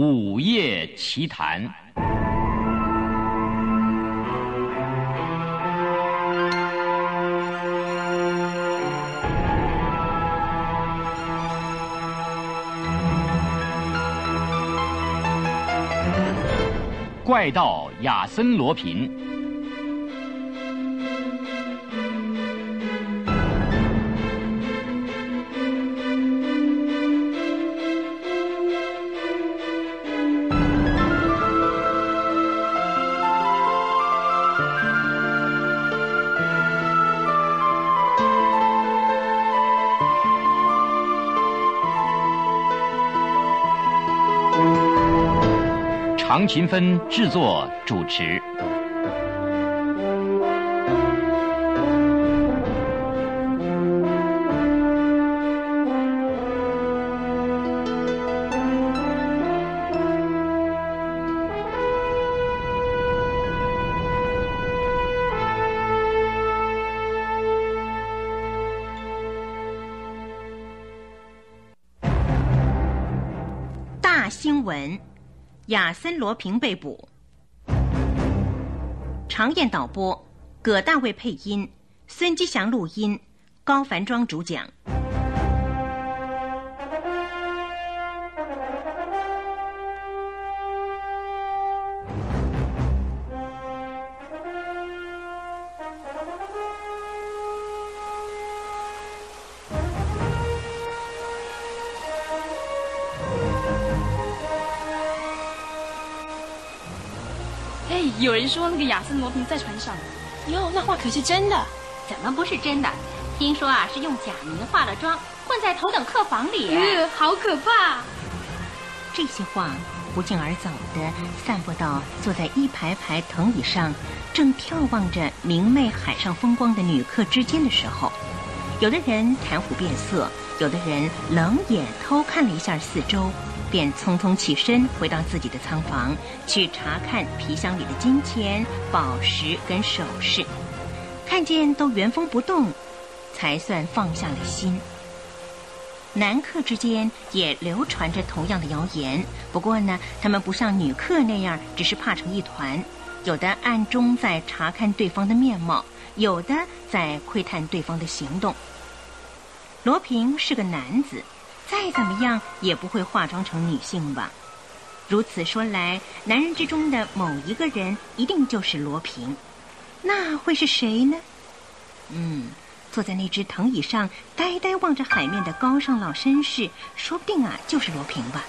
午夜奇谈。怪盗亚森罗平。勤分制作主持。大新闻：亚森·罗平被捕。常燕导播，葛大卫配音，孙吉祥录音，高凡庄主讲。说那个亚森罗平在船上，哟，那话可是真的？怎么不是真的？听说啊，是用假名化了妆，混在头等客房里。呃，好可怕！这些话不胫而走的散播到坐在一排排藤椅上，正眺望着明媚海上风光的女客之间的时候，有的人谈虎变色，有的人冷眼偷看了一下四周，便匆匆起身回到自己的仓房，去查看皮箱里的金钱、宝石跟首饰，看见都原封不动，才算放下了心。男客之间也流传着同样的谣言，不过呢，他们不像女客那样只是怕成一团，有的暗中在查看对方的面貌，有的在窥探对方的行动。罗平是个男子，再怎么样也不会化妆成女性吧？如此说来，男人之中的某一个人一定就是罗平，那会是谁呢？嗯。坐在那只藤椅上，呆呆望着海面的高尚老绅士，说不定啊就是罗平吧，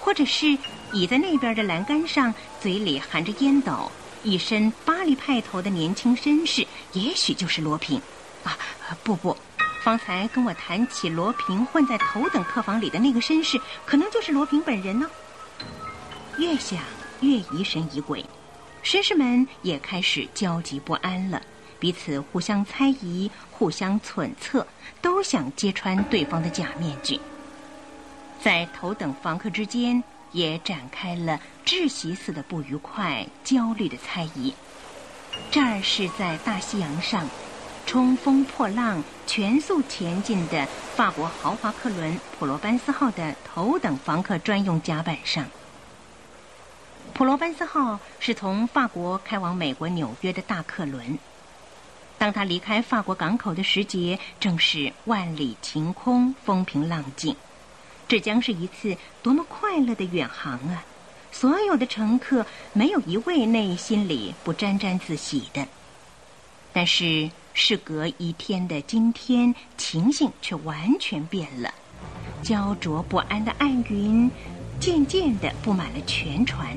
或者是倚在那边的栏杆上，嘴里含着烟斗，一身巴黎派头的年轻绅士，也许就是罗平。啊，不不，方才跟我谈起罗平混在头等客房里的那个绅士，可能就是罗平本人呢。越想越疑神疑鬼，绅士们也开始焦急不安了。彼此互相猜疑，互相揣测，都想揭穿对方的假面具。在头等房客之间，也展开了窒息似的不愉快、焦虑的猜疑。这儿是在大西洋上，冲锋破浪、全速前进的法国豪华客轮“普罗班斯号”的头等房客专用甲板上。普罗班斯号是从法国开往美国纽约的大客轮。当他离开法国港口的时节，正是万里晴空、风平浪静，这将是一次多么快乐的远航啊！所有的乘客没有一位内心里不沾沾自喜的。但是事隔一天的今天，情形却完全变了，焦灼不安的暗云渐渐地布满了全船，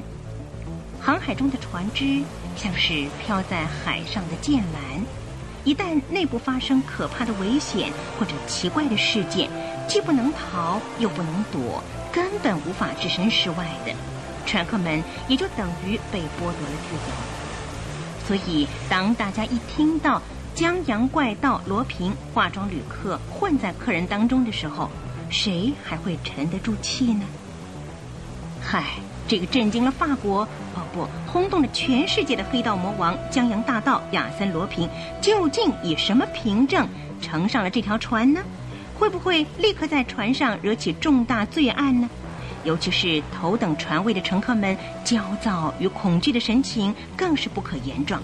航海中的船只像是飘在海上的剑兰。一旦内部发生可怕的危险或者奇怪的事件，既不能逃又不能躲，根本无法置身事外的，船客们也就等于被剥夺了自由。所以，当大家一听到江洋怪盗罗平化妆旅客混在客人当中的时候，谁还会沉得住气呢？嗨！这个震惊了法国，哦不，轰动了全世界的黑道魔王江洋大盗亚森·罗平，究竟以什么凭证乘上了这条船呢？会不会立刻在船上惹起重大罪案呢？尤其是头等船位的乘客们焦躁与恐惧的神情更是不可言状。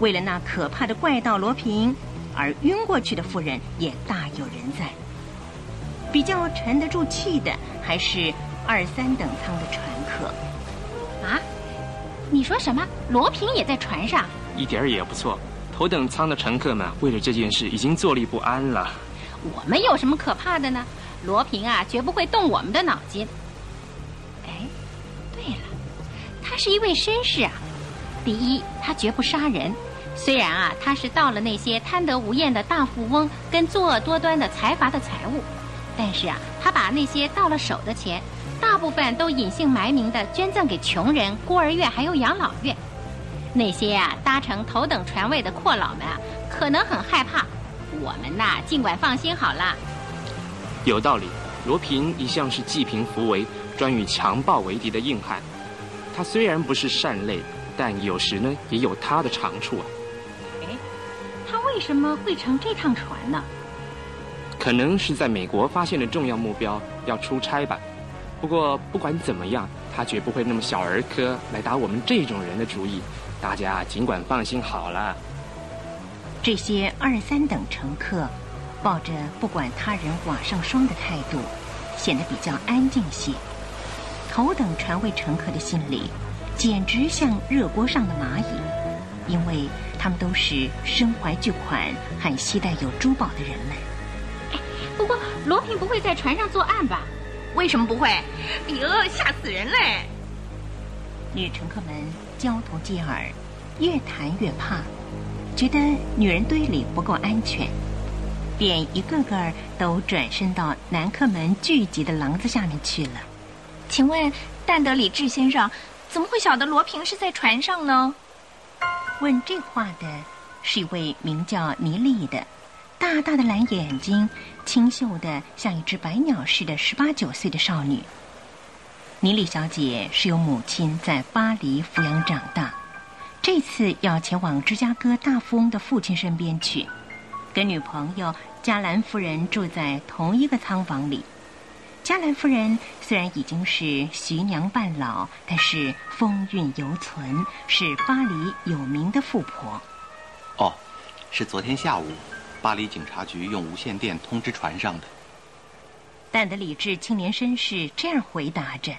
为了那可怕的怪盗罗平，而晕过去的妇人也大有人在。比较沉得住气的还是二三等舱的船客。啊，你说什么？罗平也在船上？一点儿也不错。头等舱的乘客们为了这件事已经坐立不安了。我们有什么可怕的呢？罗平啊，绝不会动我们的脑筋。哎，对了，他是一位绅士啊。第一，他绝不杀人。虽然啊，他是盗了那些贪得无厌的大富翁跟作恶多端的财阀的财物，但是啊，他把那些到了手的钱，大部分都隐姓埋名的捐赠给穷人、孤儿院还有养老院。那些啊搭乘头等船位的阔佬们啊，可能很害怕。我们呐，尽管放心好了。有道理，罗平一向是济贫扶危、专与强暴为敌的硬汉。他虽然不是善类，但有时呢，也有他的长处啊。为什么会乘这趟船呢？可能是在美国发现了重要目标，要出差吧。不过不管怎么样，他绝不会那么小儿科来打我们这种人的主意。大家尽管放心好了。这些二三等乘客，抱着不管他人瓦上霜的态度，显得比较安静些。头等船位乘客的心里，简直像热锅上的蚂蚁，因为他们都是身怀巨款、还携带有珠宝的人们。哎，不过罗平不会在船上作案吧？为什么不会？哎呦，吓死人嘞！女乘客们交头接耳，越谈越怕，觉得女人堆里不够安全，便一个个都转身到男客们聚集的廊子下面去了。请问，但德里智先生怎么会晓得罗平是在船上呢？问这话的是一位名叫尼丽的，大大的蓝眼睛，清秀的像一只白鸟似的十八九岁的少女。尼莉小姐是由母亲在巴黎抚养长大，这次要前往芝加哥大富翁的父亲身边去，跟女朋友加兰夫人住在同一个仓房里。加兰夫人虽然已经是徐娘半老，但是风韵犹存，是巴黎有名的富婆。哦，是昨天下午，巴黎警察局用无线电通知船上的。但的理智青年绅士这样回答着。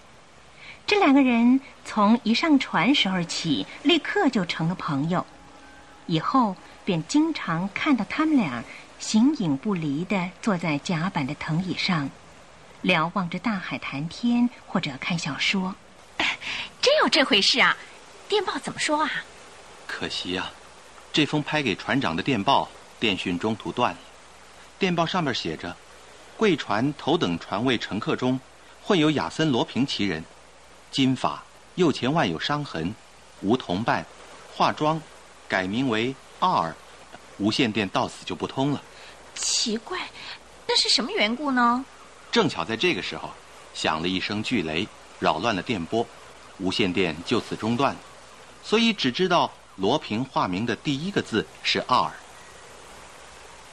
这两个人从一上船时候起，立刻就成了朋友，以后便经常看到他们俩形影不离的坐在甲板的藤椅上，瞭望着大海谈天或者看小说。真有这回事啊？电报怎么说啊？可惜啊，这封拍给船长的电报电讯中途断了。电报上面写着：贵船头等船位乘客中，混有亚森罗平其人。金发，右前腕有伤痕，无同伴，化妆，改名为 R，无线电到此就不通了。奇怪，那是什么缘故呢？正巧在这个时候，响了一声巨雷，扰乱了电波，无线电就此中断。所以只知道罗平化名的第一个字是 R。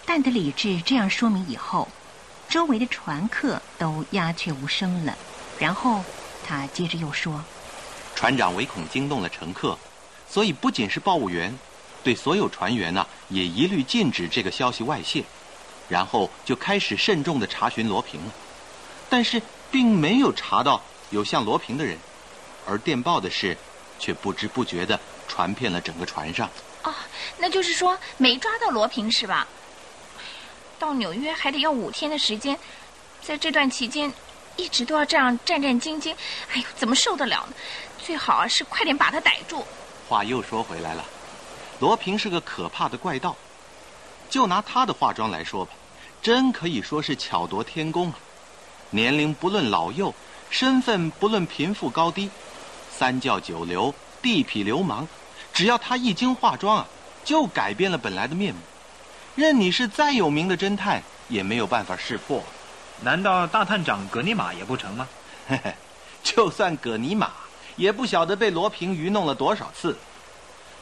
但的理智这样说明以后，周围的船客都鸦雀无声了，然后。他接着又说：“船长唯恐惊动了乘客，所以不仅是报务员，对所有船员呢也一律禁止这个消息外泄。然后就开始慎重的查询罗平了，但是并没有查到有像罗平的人，而电报的事却不知不觉的传遍了整个船上。哦，那就是说没抓到罗平是吧？到纽约还得要五天的时间，在这段期间。”一直都要这样战战兢兢，哎呦，怎么受得了呢？最好啊是快点把他逮住。话又说回来了，罗平是个可怕的怪盗。就拿他的化妆来说吧，真可以说是巧夺天工啊！年龄不论老幼，身份不论贫富高低，三教九流、地痞流氓，只要他一经化妆啊，就改变了本来的面目。任你是再有名的侦探，也没有办法识破。难道大探长葛尼玛也不成吗？嘿嘿，就算葛尼玛，也不晓得被罗平愚弄了多少次。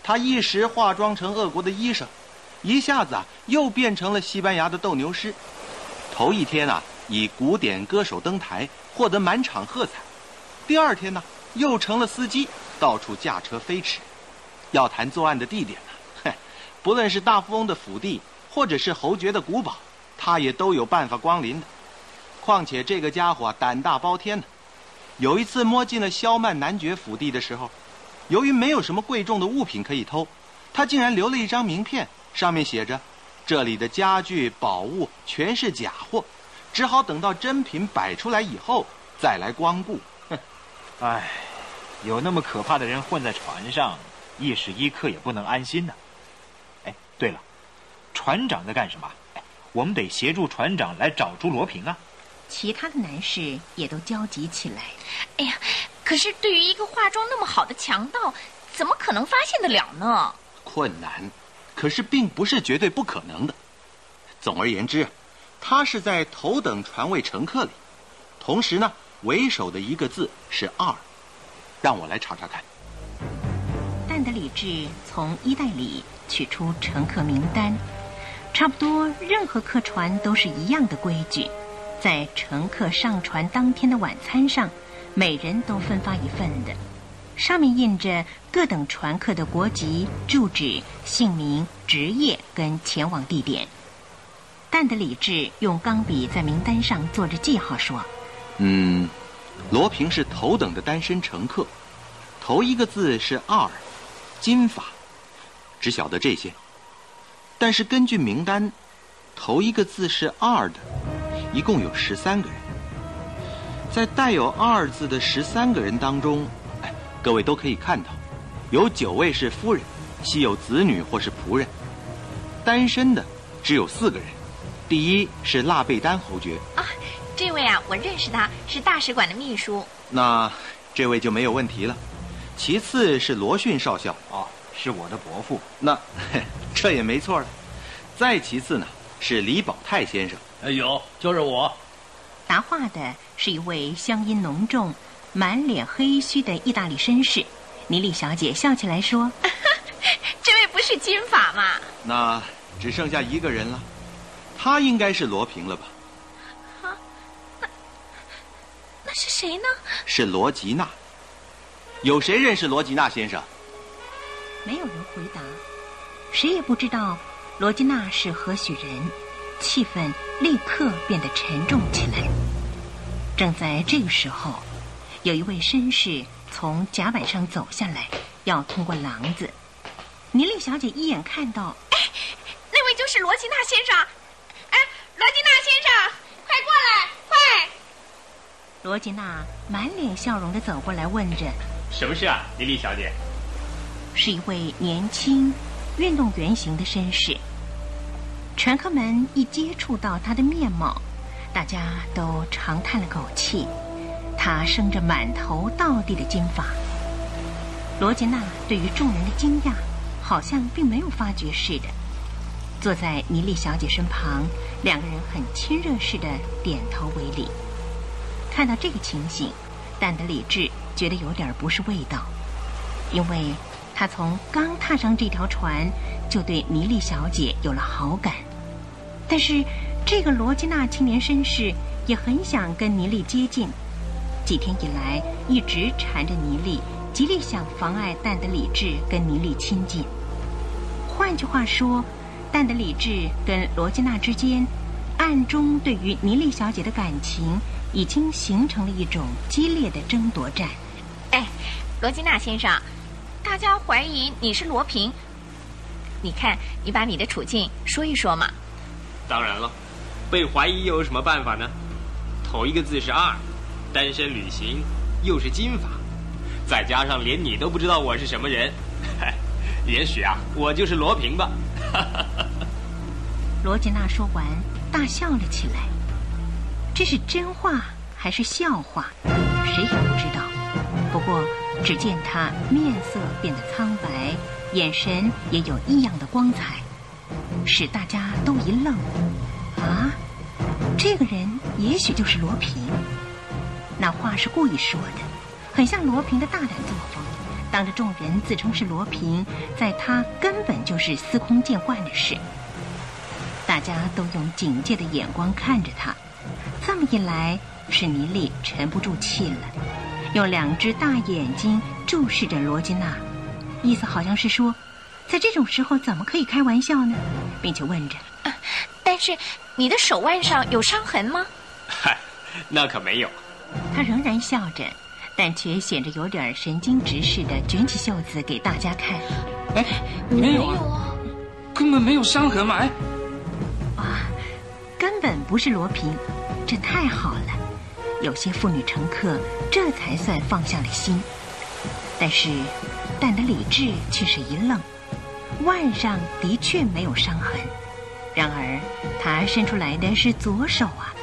他一时化妆成俄国的医生，一下子啊又变成了西班牙的斗牛师。头一天啊以古典歌手登台，获得满场喝彩。第二天呢，又成了司机，到处驾车飞驰。要谈作案的地点呢，哼，不论是大富翁的府邸，或者是侯爵的古堡，他也都有办法光临的。况且这个家伙胆大包天呢。有一次摸进了萧曼男爵府邸的时候，由于没有什么贵重的物品可以偷，他竟然留了一张名片，上面写着：“这里的家具宝物全是假货，只好等到真品摆出来以后再来光顾。”哼，唉，有那么可怕的人混在船上，一时一刻也不能安心呢。哎，对了，船长在干什么？我们得协助船长来找出罗平啊。其他的男士也都焦急起来。哎呀，可是对于一个化妆那么好的强盗，怎么可能发现得了呢？困难，可是并不是绝对不可能的。总而言之，他是在头等船位乘客里，同时呢，为首的一个字是二。让我来查查看。但德里治从衣袋里取出乘客名单，差不多任何客船都是一样的规矩。在乘客上船当天的晚餐上，每人都分发一份的，上面印着各等船客的国籍、住址、姓名、职业跟前往地点。但德里治用钢笔在名单上做着记号，说：“嗯，罗平是头等的单身乘客，头一个字是二，金发，只晓得这些。但是根据名单，头一个字是二的。”一共有十三个人，在带有“二”字的十三个人当中，哎，各位都可以看到，有九位是夫人，系有子女或是仆人。单身的只有四个人，第一是腊贝丹侯爵啊，这位啊，我认识他，是大使馆的秘书。那这位就没有问题了。其次是罗逊少校，哦，是我的伯父。那 这也没错了。再其次呢，是李宝泰先生。哎有，就是我。答话的是一位乡音浓重、满脸黑须的意大利绅士。妮莉小姐笑起来说：“ 这位不是金发吗？”那只剩下一个人了，他应该是罗平了吧？啊，那那是谁呢？是罗吉娜。有谁认识罗吉娜先生？没有人回答，谁也不知道罗吉娜是何许人。气氛立刻变得沉重起来。正在这个时候，有一位绅士从甲板上走下来，要通过廊子。尼丽小姐一眼看到，哎，那位就是罗吉娜先生。哎，罗吉娜先生，快过来，快！罗吉娜满脸笑容的走过来，问着：“什么事啊，妮莉小姐？”是一位年轻、运动员型的绅士。乘客们一接触到他的面貌，大家都长叹了口气。他生着满头倒地的金发。罗杰娜对于众人的惊讶，好像并没有发觉似的，坐在妮丽小姐身旁，两个人很亲热似的点头为礼。看到这个情形，但德理智觉得有点不是味道，因为他从刚踏上这条船，就对尼丽小姐有了好感。但是，这个罗基娜青年绅士也很想跟尼莉接近，几天以来一直缠着尼莉，极力想妨碍但德理智跟尼莉亲近。换句话说，但的理智跟罗基娜之间，暗中对于尼莉小姐的感情已经形成了一种激烈的争夺战。哎，罗基娜先生，大家怀疑你是罗平，你看，你把你的处境说一说嘛。当然了，被怀疑又有什么办法呢？头一个字是二，单身旅行，又是金发，再加上连你都不知道我是什么人，也许啊，我就是罗平吧。罗杰娜说完，大笑了起来。这是真话还是笑话？谁也不知道。不过，只见他面色变得苍白，眼神也有异样的光彩。使大家都一愣，啊，这个人也许就是罗平。那话是故意说的，很像罗平的大胆作风。当着众人自称是罗平，在他根本就是司空见惯的事。大家都用警戒的眼光看着他，这么一来，史尼利沉不住气了，用两只大眼睛注视着罗金娜，意思好像是说，在这种时候怎么可以开玩笑呢？并且问着：“但是你的手腕上有伤痕吗？”“嗨，那可没有。”他仍然笑着，但却显得有点神经质似的，卷起袖子给大家看。“哎，没有啊，根本没有伤痕嘛！”哎，啊，根本不是罗平。这太好了，有些妇女乘客这才算放下了心。但是，但的理智却是一愣，腕上的确没有伤痕。然而，他伸出来的是左手啊，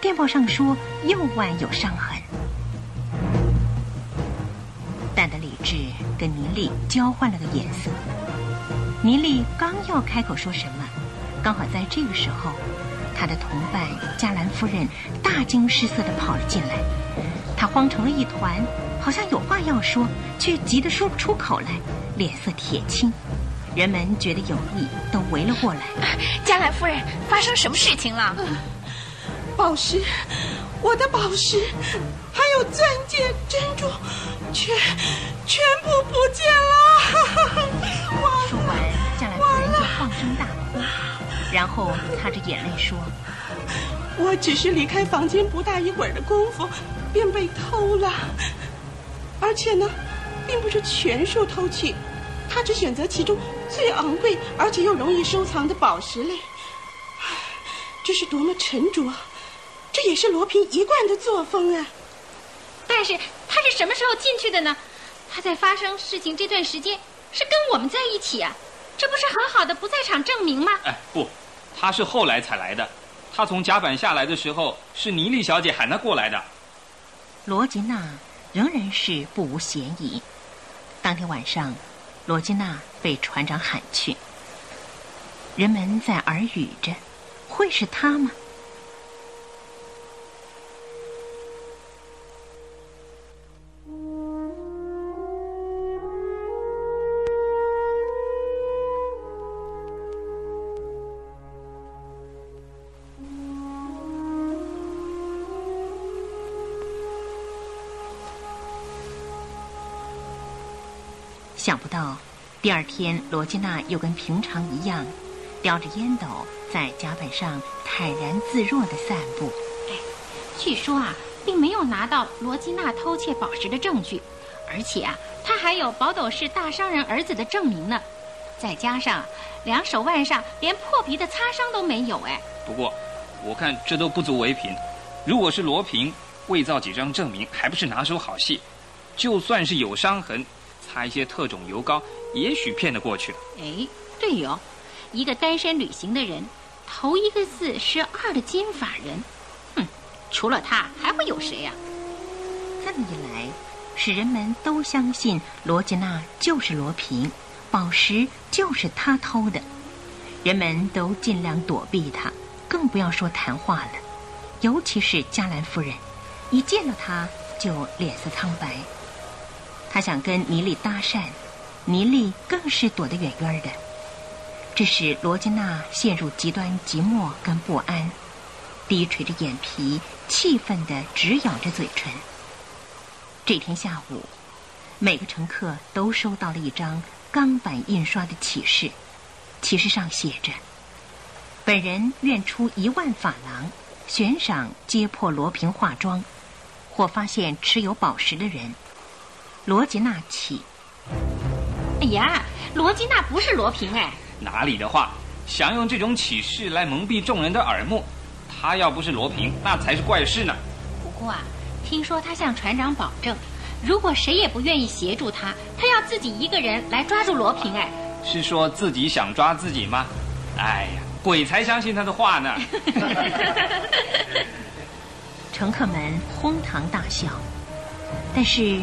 电报上说右腕有伤痕。但的理智跟尼利交换了个眼色，尼利刚要开口说什么，刚好在这个时候。他的同伴加兰夫人大惊失色地跑了进来，他慌成了一团，好像有话要说，却急得说不出口来，脸色铁青。人们觉得有意，都围了过来。加兰夫人，发生什么事情了？宝石，我的宝石，还有钻戒、珍珠，全全部不见了！说完，加兰夫人就放声大哭。然后擦着眼泪说：“我只是离开房间不大一会儿的功夫，便被偷了。而且呢，并不是全数偷去，他只选择其中最昂贵而且又容易收藏的宝石类。这是多么沉着！这也是罗平一贯的作风啊。但是他是什么时候进去的呢？他在发生事情这段时间是跟我们在一起啊，这不是很好的不在场证明吗？哎，不。”他是后来才来的，他从甲板下来的时候，是妮莉小姐喊他过来的。罗吉娜仍然是不无嫌疑。当天晚上，罗吉娜被船长喊去，人们在耳语着：“会是他吗？”第二天罗吉娜又跟平常一样，叼着烟斗在甲板上坦然自若地散步。哎，据说啊，并没有拿到罗吉娜偷窃宝石的证据，而且啊，他还有宝斗士大商人儿子的证明呢。再加上两手腕上连破皮的擦伤都没有。哎，不过我看这都不足为凭。如果是罗平伪造几张证明，还不是拿手好戏？就算是有伤痕。擦一些特种油膏，也许骗得过去。哎，对哟，一个单身旅行的人，头一个字是二的金发人，哼，除了他还会有谁呀？这么一来，使人们都相信罗吉娜就是罗平，宝石就是他偷的，人们都尽量躲避他，更不要说谈话了。尤其是加兰夫人，一见到他就脸色苍白。他想跟尼丽搭讪，尼丽更是躲得远远的，这使罗吉娜陷入极端寂寞跟不安，低垂着眼皮，气愤地直咬着嘴唇。这天下午，每个乘客都收到了一张钢板印刷的启事，启事上写着：“本人愿出一万法郎，悬赏揭破罗平化妆，或发现持有宝石的人。”罗吉娜起。哎呀，罗基娜不是罗平哎！哪里的话，想用这种启示来蒙蔽众人的耳目，他要不是罗平，那才是怪事呢。不过啊，听说他向船长保证，如果谁也不愿意协助他，他要自己一个人来抓住罗平哎。是说自己想抓自己吗？哎呀，鬼才相信他的话呢！乘客们哄堂大笑，但是。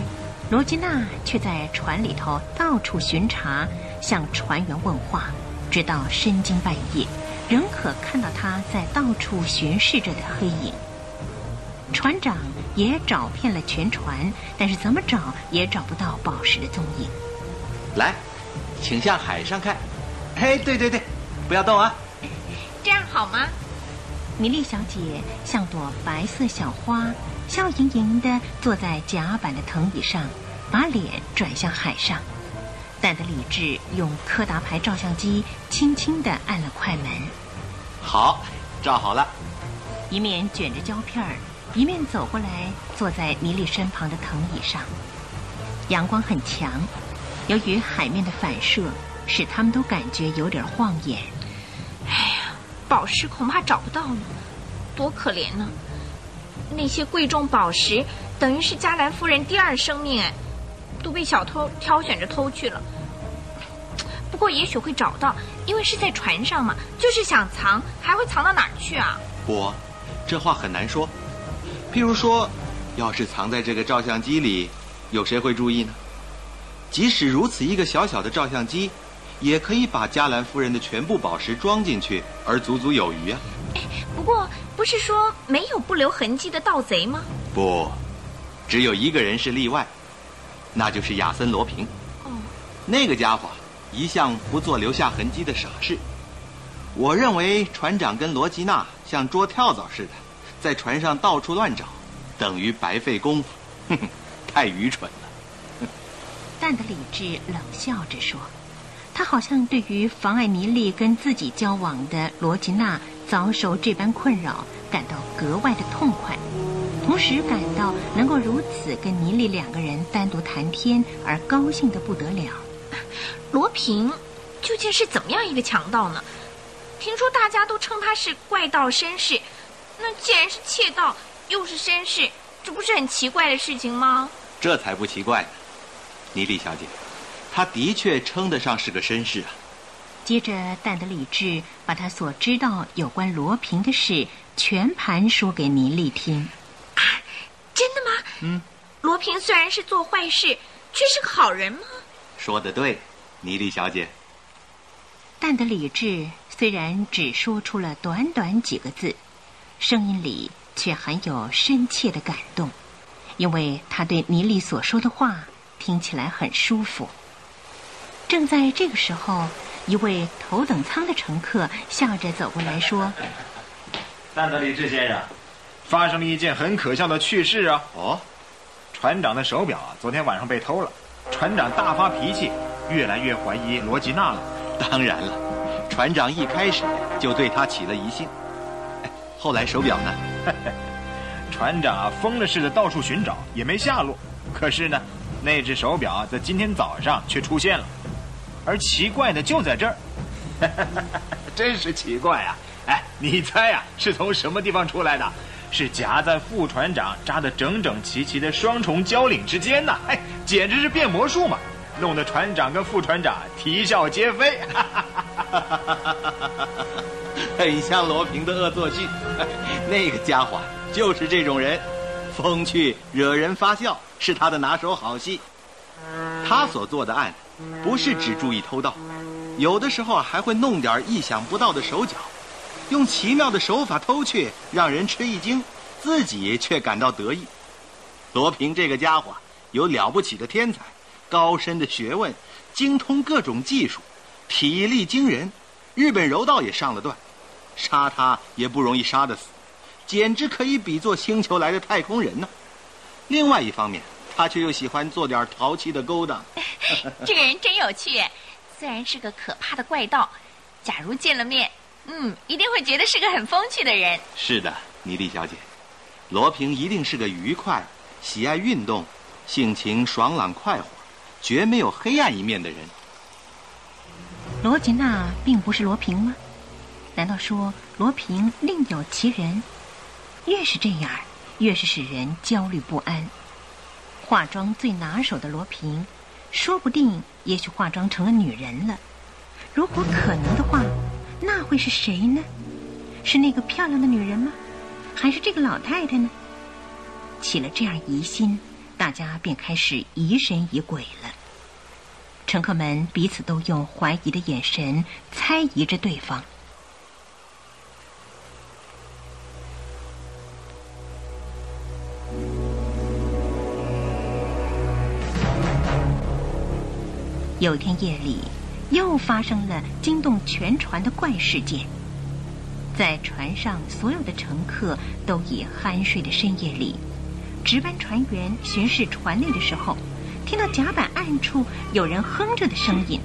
罗吉娜却在船里头到处巡查，向船员问话，直到深更半夜，仍可看到他在到处巡视着的黑影。船长也找遍了全船，但是怎么找也找不到宝石的踪影。来，请向海上看。哎，对对对，不要动啊！这样好吗？米莉小姐像朵白色小花，笑盈盈地坐在甲板的藤椅上，把脸转向海上。但德理智用柯达牌照相机轻轻地按了快门，好，照好了。一面卷着胶片儿，一面走过来，坐在米莉身旁的藤椅上。阳光很强，由于海面的反射，使他们都感觉有点晃眼。哎呀，宝石恐怕找不到呢，多可怜呢！那些贵重宝石，等于是加兰夫人第二生命哎。都被小偷挑选着偷去了。不过也许会找到，因为是在船上嘛。就是想藏，还会藏到哪儿去啊？不，这话很难说。譬如说，要是藏在这个照相机里，有谁会注意呢？即使如此，一个小小的照相机，也可以把加兰夫人的全部宝石装进去，而足足有余啊。哎，不过不是说没有不留痕迹的盗贼吗？不，只有一个人是例外。那就是亚森·罗平，哦，那个家伙一向不做留下痕迹的傻事。我认为船长跟罗吉娜像捉跳蚤似的，在船上到处乱找，等于白费功夫，哼哼，太愚蠢了。但的理智冷笑着说：“他好像对于妨碍尼莉跟自己交往的罗吉娜遭受这般困扰，感到格外的痛快。”同时感到能够如此跟尼莉两个人单独谈天而高兴的不得了。罗平究竟是怎么样一个强盗呢？听说大家都称他是怪盗绅士，那既然是窃盗又是绅士，这不是很奇怪的事情吗？这才不奇怪呢，尼莉小姐，他的确称得上是个绅士啊。接着，但德理智把他所知道有关罗平的事全盘说给尼莉听。真的吗？嗯，罗平虽然是做坏事，却是个好人吗？说的对，尼莉小姐。但的理智虽然只说出了短短几个字，声音里却含有深切的感动，因为他对尼莉所说的话听起来很舒服。正在这个时候，一位头等舱的乘客笑着走过来说：“但德里志先生。”发生了一件很可笑的趣事啊！哦，船长的手表啊，昨天晚上被偷了。船长大发脾气，越来越怀疑罗吉娜了。当然了，船长一开始就对他起了疑心。后来手表呢？船长啊，疯了似的到处寻找，也没下落。可是呢，那只手表在今天早上却出现了。而奇怪的就在这儿，真是奇怪啊！哎，你猜呀，是从什么地方出来的？是夹在副船长扎得整整齐齐的双重交领之间呐！哎，简直是变魔术嘛，弄得船长跟副船长啼笑皆非。很像罗平的恶作剧，那个家伙就是这种人，风趣惹人发笑是他的拿手好戏。他所做的案，不是只注意偷盗，有的时候还会弄点意想不到的手脚。用奇妙的手法偷去，让人吃一惊，自己却感到得意。罗平这个家伙有了不起的天才，高深的学问，精通各种技术，体力惊人，日本柔道也上了段，杀他也不容易杀得死，简直可以比作星球来的太空人呢。另外一方面，他却又喜欢做点淘气的勾当。这个人真有趣，虽然是个可怕的怪盗，假如见了面。嗯，一定会觉得是个很风趣的人。是的，米莉小姐，罗平一定是个愉快、喜爱运动、性情爽朗快活、绝没有黑暗一面的人。罗吉娜并不是罗平吗？难道说罗平另有其人？越是这样，越是使人焦虑不安。化妆最拿手的罗平，说不定也许化妆成了女人了。如果可能的话。那会是谁呢？是那个漂亮的女人吗？还是这个老太太呢？起了这样疑心，大家便开始疑神疑鬼了。乘客们彼此都用怀疑的眼神猜疑着对方。有一天夜里。又发生了惊动全船的怪事件。在船上所有的乘客都已酣睡的深夜里，值班船员巡视船内的时候，听到甲板暗处有人哼着的声音，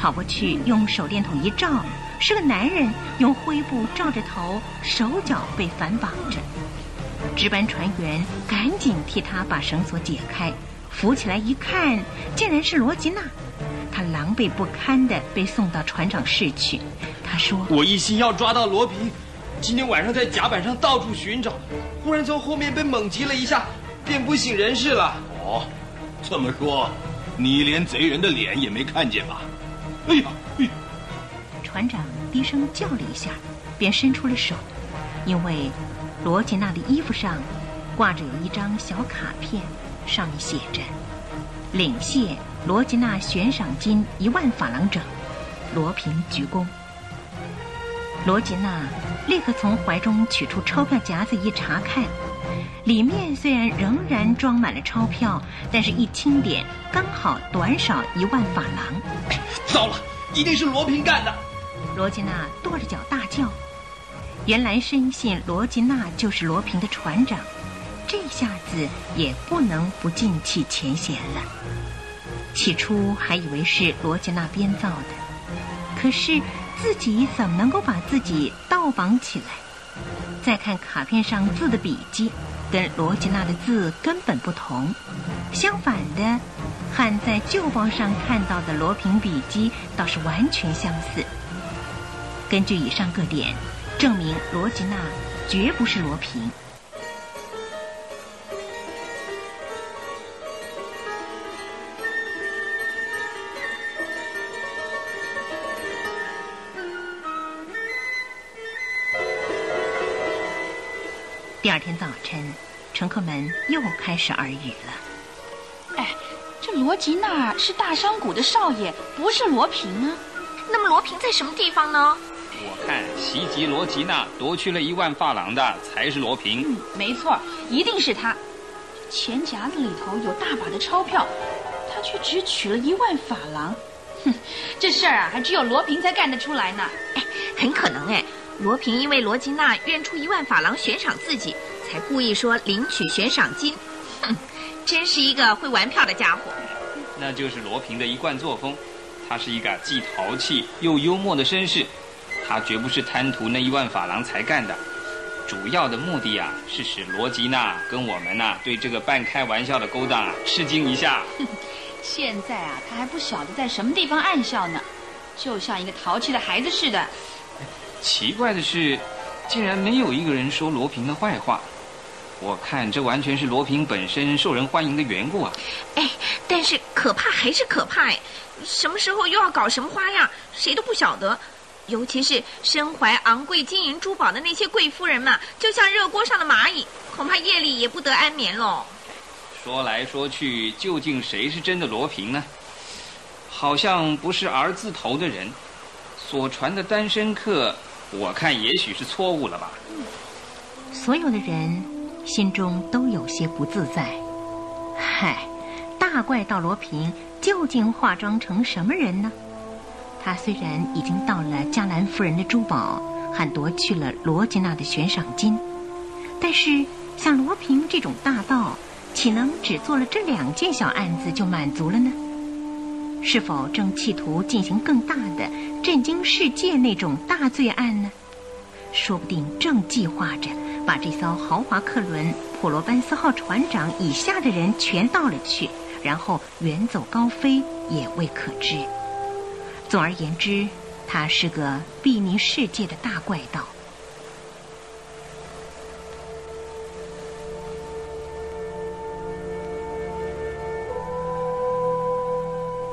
跑过去用手电筒一照，是个男人用灰布罩着头，手脚被反绑着。值班船员赶紧替他把绳索解开，扶起来一看，竟然是罗吉娜。他狼狈不堪地被送到船长室去。他说：“我一心要抓到罗平，今天晚上在甲板上到处寻找，忽然从后面被猛击了一下，便不省人事了。”哦，这么说，你连贼人的脸也没看见吧？哎呀哎！船长低声叫了一下，便伸出了手，因为。罗杰娜的衣服上挂着有一张小卡片，上面写着：“领谢罗吉娜悬赏金一万法郎整，罗平鞠躬。”罗吉娜立刻从怀中取出钞票夹子一查看，里面虽然仍然装满了钞票，但是一清点刚好短少一万法郎。糟了，一定是罗平干的！罗吉娜跺着脚大叫。原来深信罗吉娜就是罗平的船长，这下子也不能不尽弃前嫌了。起初还以为是罗吉娜编造的，可是自己怎么能够把自己倒绑起来？再看卡片上字的笔迹，跟罗吉娜的字根本不同，相反的，和在旧报上看到的罗平笔迹倒是完全相似。根据以上各点。证明罗吉娜绝不是罗平。第二天早晨，乘客们又开始耳语了。哎，这罗吉娜是大山谷的少爷，不是罗平啊。那么罗平在什么地方呢？我看袭击罗吉娜夺去了一万法郎的才是罗平。嗯，没错，一定是他。钱夹子里头有大把的钞票，他却只取了一万法郎。哼，这事儿啊，还只有罗平才干得出来呢。哎，很可能哎，罗平因为罗吉娜愿出一万法郎悬赏自己，才故意说领取悬赏金。哼，真是一个会玩票的家伙。那就是罗平的一贯作风，他是一个既淘气又幽默的绅士。他绝不是贪图那一万法郎才干的，主要的目的啊，是使罗吉娜跟我们呐对这个半开玩笑的勾当啊吃惊一下。现在啊，他还不晓得在什么地方暗笑呢，就像一个淘气的孩子似的。奇怪的是，竟然没有一个人说罗平的坏话。我看这完全是罗平本身受人欢迎的缘故啊。哎，但是可怕还是可怕哎，什么时候又要搞什么花样，谁都不晓得。尤其是身怀昂贵金银珠宝的那些贵夫人嘛，就像热锅上的蚂蚁，恐怕夜里也不得安眠喽。说来说去，究竟谁是真的罗平呢？好像不是儿字头的人，所传的单身客，我看也许是错误了吧。所有的人心中都有些不自在。嗨，大怪盗罗平究竟化妆成什么人呢？他虽然已经盗了加兰夫人的珠宝，还夺去了罗吉娜的悬赏金，但是像罗平这种大盗，岂能只做了这两件小案子就满足了呢？是否正企图进行更大的、震惊世界那种大罪案呢？说不定正计划着把这艘豪华客轮“普罗班斯号”船长以下的人全盗了去，然后远走高飞，也未可知。总而言之，他是个睥睨世界的大怪盗。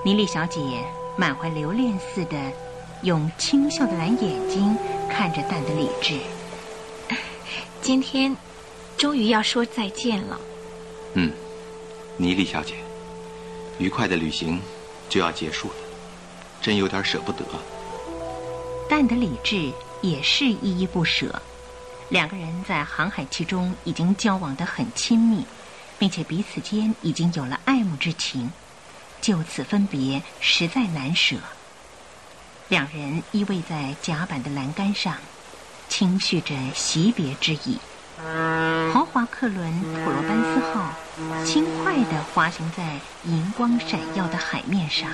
妮丽小姐满怀留恋似的，用清秀的蓝眼睛看着蛋的理智。今天，终于要说再见了。嗯，妮丽小姐，愉快的旅行就要结束了。真有点舍不得。蛋的理智也是依依不舍。两个人在航海期中已经交往得很亲密，并且彼此间已经有了爱慕之情，就此分别实在难舍。两人依偎在甲板的栏杆上，轻叙着惜别之意。豪华客轮普罗班斯号轻快地滑行在银光闪耀的海面上，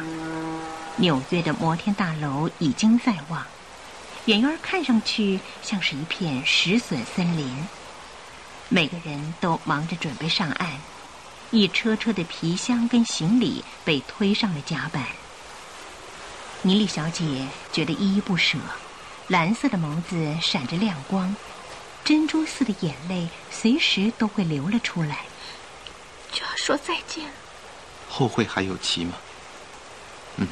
纽约的摩天大楼已经在望，远远看上去像是一片石笋森林。每个人都忙着准备上岸，一车车的皮箱跟行李被推上了甲板。妮丽小姐觉得依依不舍，蓝色的眸子闪着亮光。珍珠似的眼泪随时都会流了出来，就要说再见了。后会还有期吗？嗯，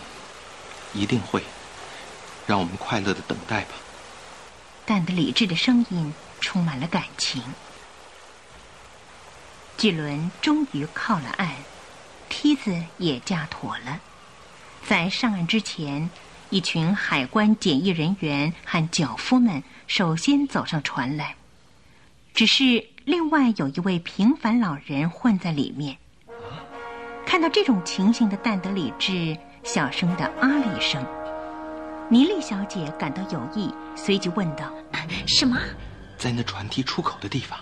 一定会。让我们快乐的等待吧。但的理智的声音充满了感情。巨轮终于靠了岸，梯子也架妥了。在上岸之前，一群海关检疫人员和脚夫们首先走上船来。只是另外有一位平凡老人混在里面。看到这种情形的但德里治小声的啊了一声。尼莉小姐感到有意，随即问道：“什么？在那船梯出口的地方，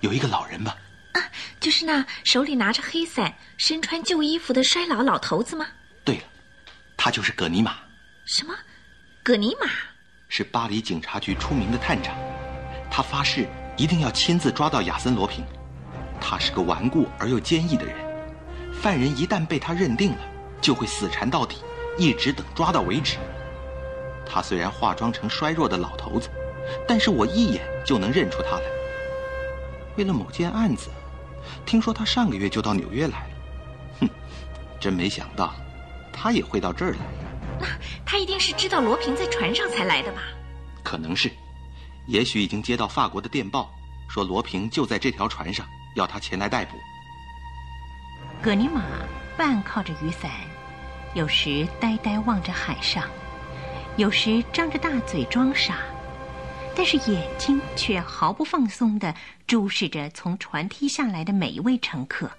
有一个老人吧？啊，就是那手里拿着黑伞、身穿旧衣服的衰老老头子吗？对了，他就是葛尼玛。什么？葛尼玛？是巴黎警察局出名的探长，他发誓。”一定要亲自抓到亚森·罗平，他是个顽固而又坚毅的人。犯人一旦被他认定了，就会死缠到底，一直等抓到为止。他虽然化妆成衰弱的老头子，但是我一眼就能认出他来。为了某件案子，听说他上个月就到纽约来了。哼，真没想到，他也会到这儿来。那他一定是知道罗平在船上才来的吧？可能是。也许已经接到法国的电报，说罗平就在这条船上，要他前来逮捕。葛尼玛半靠着雨伞，有时呆呆望着海上，有时张着大嘴装傻，但是眼睛却毫不放松地注视着从船梯下来的每一位乘客。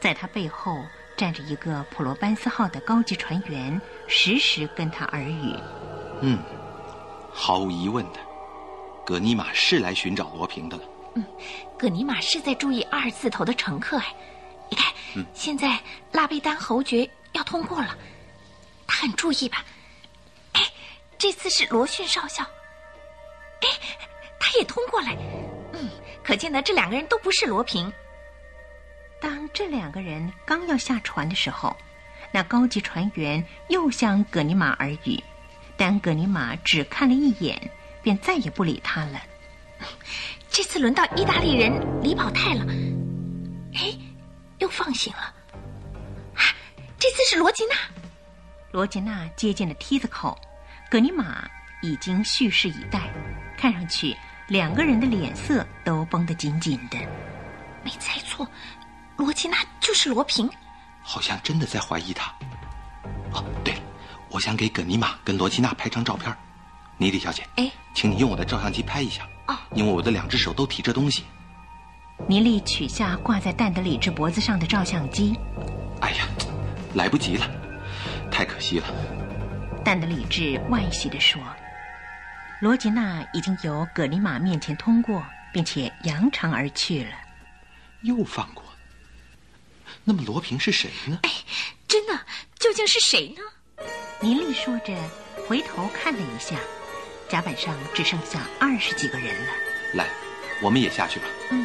在他背后站着一个普罗班斯号的高级船员，时时跟他耳语。嗯，毫无疑问的。葛尼玛是来寻找罗平的了。嗯，葛尼玛是在注意二字头的乘客哎。你看，现在拉贝丹侯爵要通过了，他很注意吧？哎，这次是罗逊少校。哎，他也通过了。嗯，可见呢，这两个人都不是罗平。当这两个人刚要下船的时候，那高级船员又向葛尼玛耳语，但葛尼玛只看了一眼。便再也不理他了。这次轮到意大利人李宝泰了。哎，又放行了。啊，这次是罗吉娜。罗吉娜接近了梯子口，葛尼玛已经蓄势以待。看上去两个人的脸色都绷得紧紧的。没猜错，罗吉娜就是罗平。好像真的在怀疑他。哦，对了，我想给葛尼玛跟罗吉娜拍张照片。尼迪小姐，哎，请你用我的照相机拍一下哦，因为我的两只手都提着东西。尼莉取下挂在蛋德里治脖子上的照相机。哎呀，来不及了，太可惜了。蛋德里治惋惜地说：“罗吉娜已经由葛尼玛面前通过，并且扬长而去了。又放过？那么罗平是谁呢？哎，真的，究竟是谁呢？”妮丽说着，回头看了一下。甲板上只剩下二十几个人了。来，我们也下去吧。嗯，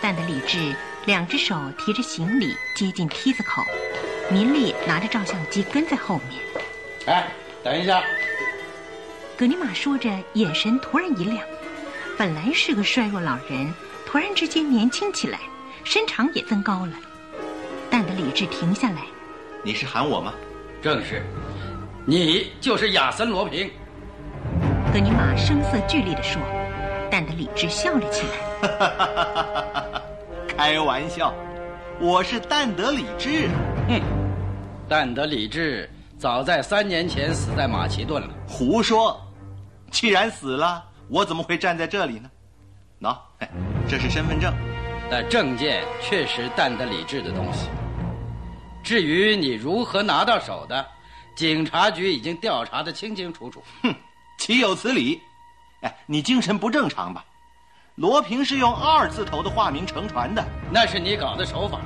但的理智两只手提着行李接近梯子口，明丽拿着照相机跟在后面。哎，等一下！格尼玛说着，眼神突然一亮。本来是个衰弱老人，突然之间年轻起来，身长也增高了。但德理智停下来。你是喊我吗？正是，你就是亚森罗平。格尼玛声色俱厉地说，但德理智笑了起来。开玩笑，我是但德理智。哼，但德理智早在三年前死在马其顿了。胡说！既然死了，我怎么会站在这里呢？喏，这是身份证。但证件确实淡得理智的东西。至于你如何拿到手的，警察局已经调查的清清楚楚。哼。岂有此理！哎，你精神不正常吧？罗平是用二字头的化名乘船的，那是你搞的手法。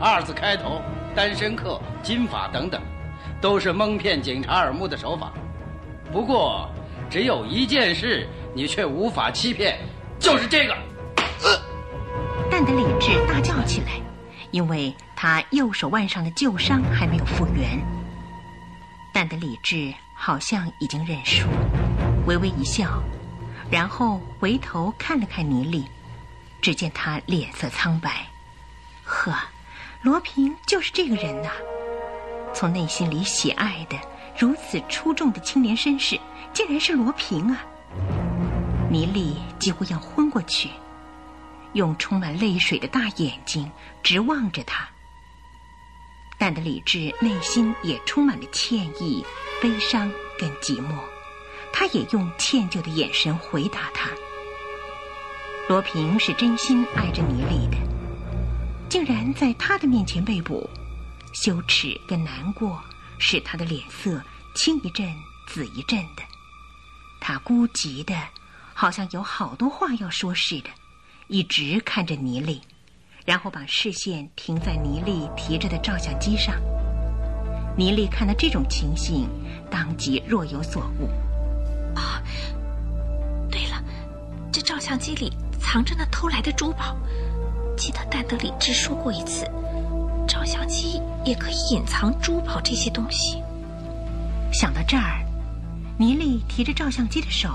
二字开头，单身客、金发等等，都是蒙骗警察耳目的手法。不过，只有一件事你却无法欺骗，就是这个。蛋的理智大叫起来，因为他右手腕上的旧伤还没有复原。蛋的理智好像已经认输，微微一笑，然后回头看了看尼利，只见他脸色苍白。呵，罗平就是这个人呐！从内心里喜爱的如此出众的青年绅士，竟然是罗平啊！尼利几乎要昏过去。用充满泪水的大眼睛直望着他，但的理智内心也充满了歉意、悲伤跟寂寞。他也用歉疚的眼神回答他：“罗平是真心爱着尼丽的，竟然在他的面前被捕，羞耻跟难过使他的脸色青一阵紫一阵的。他孤寂的，好像有好多话要说似的。”一直看着尼利，然后把视线停在尼利提着的照相机上。尼利看到这种情形，当即若有所悟。啊，对了，这照相机里藏着那偷来的珠宝。记得戴德里治说过一次，照相机也可以隐藏珠宝这些东西。想到这儿，尼利提着照相机的手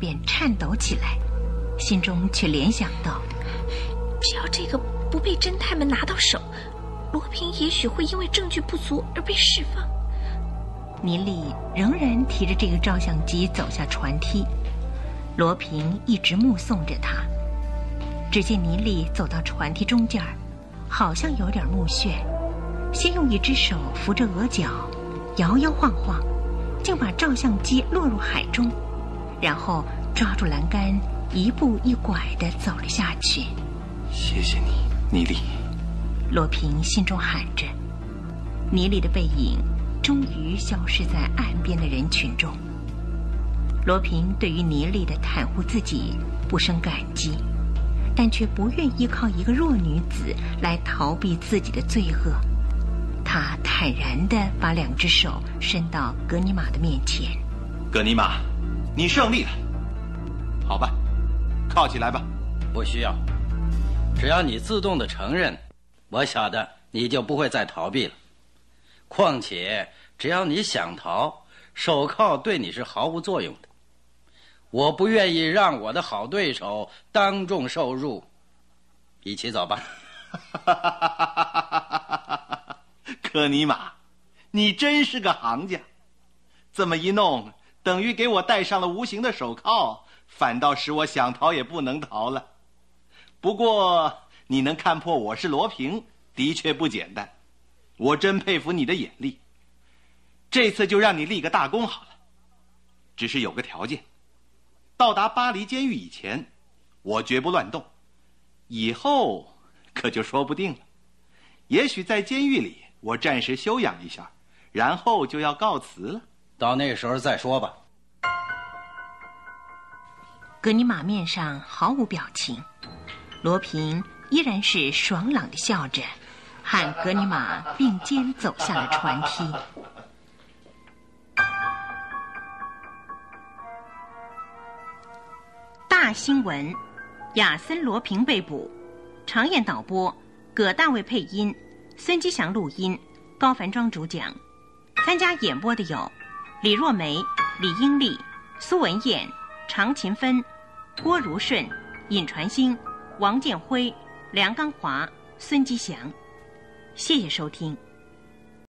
便颤抖起来。心中却联想到，只要这个不被侦探们拿到手，罗平也许会因为证据不足而被释放。尼利仍然提着这个照相机走下船梯，罗平一直目送着他。只见尼利走到船梯中间好像有点目眩，先用一只手扶着额角，摇摇晃晃，竟把照相机落入海中，然后抓住栏杆。一步一拐的走了下去。谢谢你，尼利。罗平心中喊着。尼利的背影终于消失在岸边的人群中。罗平对于尼利的袒护自己不生感激，但却不愿依靠一个弱女子来逃避自己的罪恶。他坦然的把两只手伸到格尼玛的面前。格尼玛，你胜利了。好吧。靠起来吧，不需要，只要你自动的承认，我晓得你就不会再逃避了。况且，只要你想逃，手铐对你是毫无作用的。我不愿意让我的好对手当众受辱，一起走吧。可尼玛，你真是个行家，这么一弄，等于给我戴上了无形的手铐。反倒使我想逃也不能逃了。不过你能看破我是罗平，的确不简单。我真佩服你的眼力。这次就让你立个大功好了。只是有个条件：到达巴黎监狱以前，我绝不乱动。以后可就说不定了。也许在监狱里，我暂时休养一下，然后就要告辞了。到那时候再说吧。格尼玛面上毫无表情，罗平依然是爽朗的笑着，和格尼玛并肩走下了船梯。大新闻：亚森·罗平被捕。长演导播，葛大卫配音，孙吉祥录音，高凡庄主讲。参加演播的有李若梅、李英丽、苏文燕、常勤芬。郭如顺、尹传兴、王建辉、梁刚华、孙吉祥，谢谢收听。